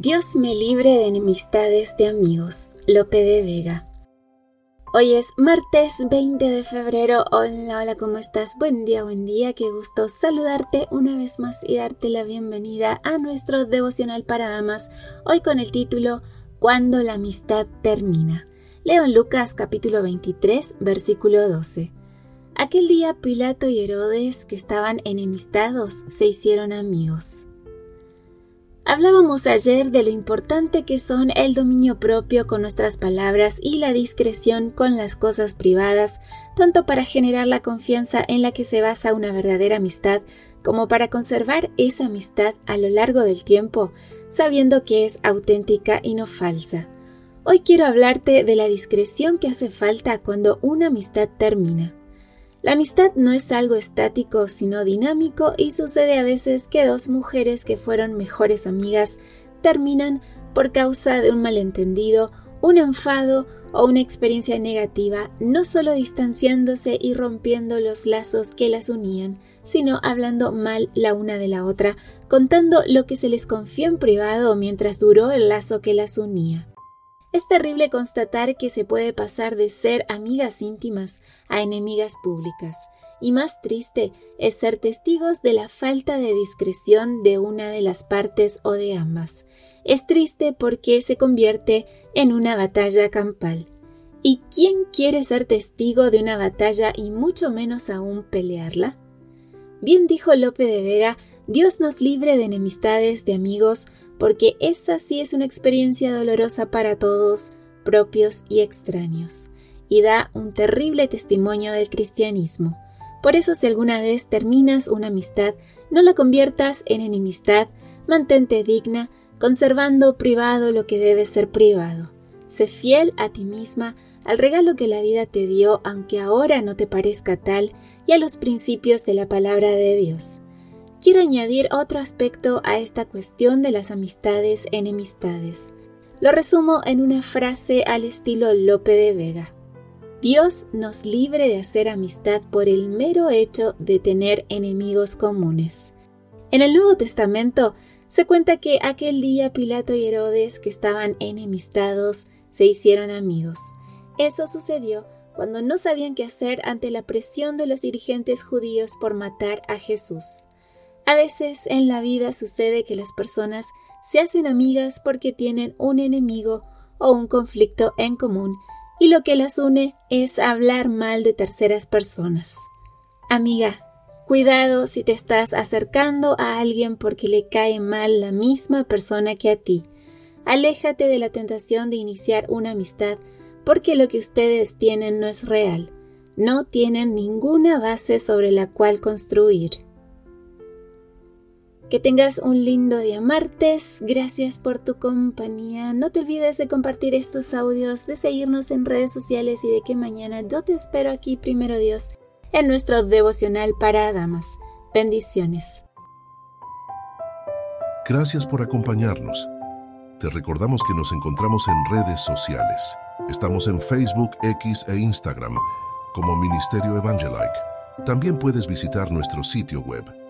Dios me libre de enemistades de amigos. Lope de Vega. Hoy es martes 20 de febrero. Hola, hola, ¿cómo estás? Buen día, buen día. Qué gusto saludarte una vez más y darte la bienvenida a nuestro devocional para damas. Hoy con el título Cuando la amistad termina. Leo en Lucas capítulo 23, versículo 12. Aquel día Pilato y Herodes, que estaban enemistados, se hicieron amigos. Hablábamos ayer de lo importante que son el dominio propio con nuestras palabras y la discreción con las cosas privadas, tanto para generar la confianza en la que se basa una verdadera amistad, como para conservar esa amistad a lo largo del tiempo, sabiendo que es auténtica y no falsa. Hoy quiero hablarte de la discreción que hace falta cuando una amistad termina. La amistad no es algo estático, sino dinámico y sucede a veces que dos mujeres que fueron mejores amigas terminan por causa de un malentendido, un enfado o una experiencia negativa, no solo distanciándose y rompiendo los lazos que las unían, sino hablando mal la una de la otra, contando lo que se les confió en privado mientras duró el lazo que las unía. Es terrible constatar que se puede pasar de ser amigas íntimas a enemigas públicas, y más triste es ser testigos de la falta de discreción de una de las partes o de ambas. Es triste porque se convierte en una batalla campal. ¿Y quién quiere ser testigo de una batalla y mucho menos aún pelearla? Bien dijo Lope de Vega, Dios nos libre de enemistades de amigos porque esa sí es una experiencia dolorosa para todos, propios y extraños, y da un terrible testimonio del cristianismo. Por eso si alguna vez terminas una amistad, no la conviertas en enemistad, mantente digna, conservando privado lo que debe ser privado. Sé fiel a ti misma, al regalo que la vida te dio, aunque ahora no te parezca tal, y a los principios de la palabra de Dios quiero añadir otro aspecto a esta cuestión de las amistades enemistades. Lo resumo en una frase al estilo Lope de Vega. Dios nos libre de hacer amistad por el mero hecho de tener enemigos comunes. En el Nuevo Testamento se cuenta que aquel día Pilato y Herodes, que estaban enemistados, se hicieron amigos. Eso sucedió cuando no sabían qué hacer ante la presión de los dirigentes judíos por matar a Jesús. A veces en la vida sucede que las personas se hacen amigas porque tienen un enemigo o un conflicto en común y lo que las une es hablar mal de terceras personas. Amiga, cuidado si te estás acercando a alguien porque le cae mal la misma persona que a ti. Aléjate de la tentación de iniciar una amistad porque lo que ustedes tienen no es real. No tienen ninguna base sobre la cual construir. Que tengas un lindo día martes. Gracias por tu compañía. No te olvides de compartir estos audios, de seguirnos en redes sociales y de que mañana yo te espero aquí, primero Dios, en nuestro devocional para damas. Bendiciones. Gracias por acompañarnos. Te recordamos que nos encontramos en redes sociales. Estamos en Facebook, X e Instagram como Ministerio Evangelike. También puedes visitar nuestro sitio web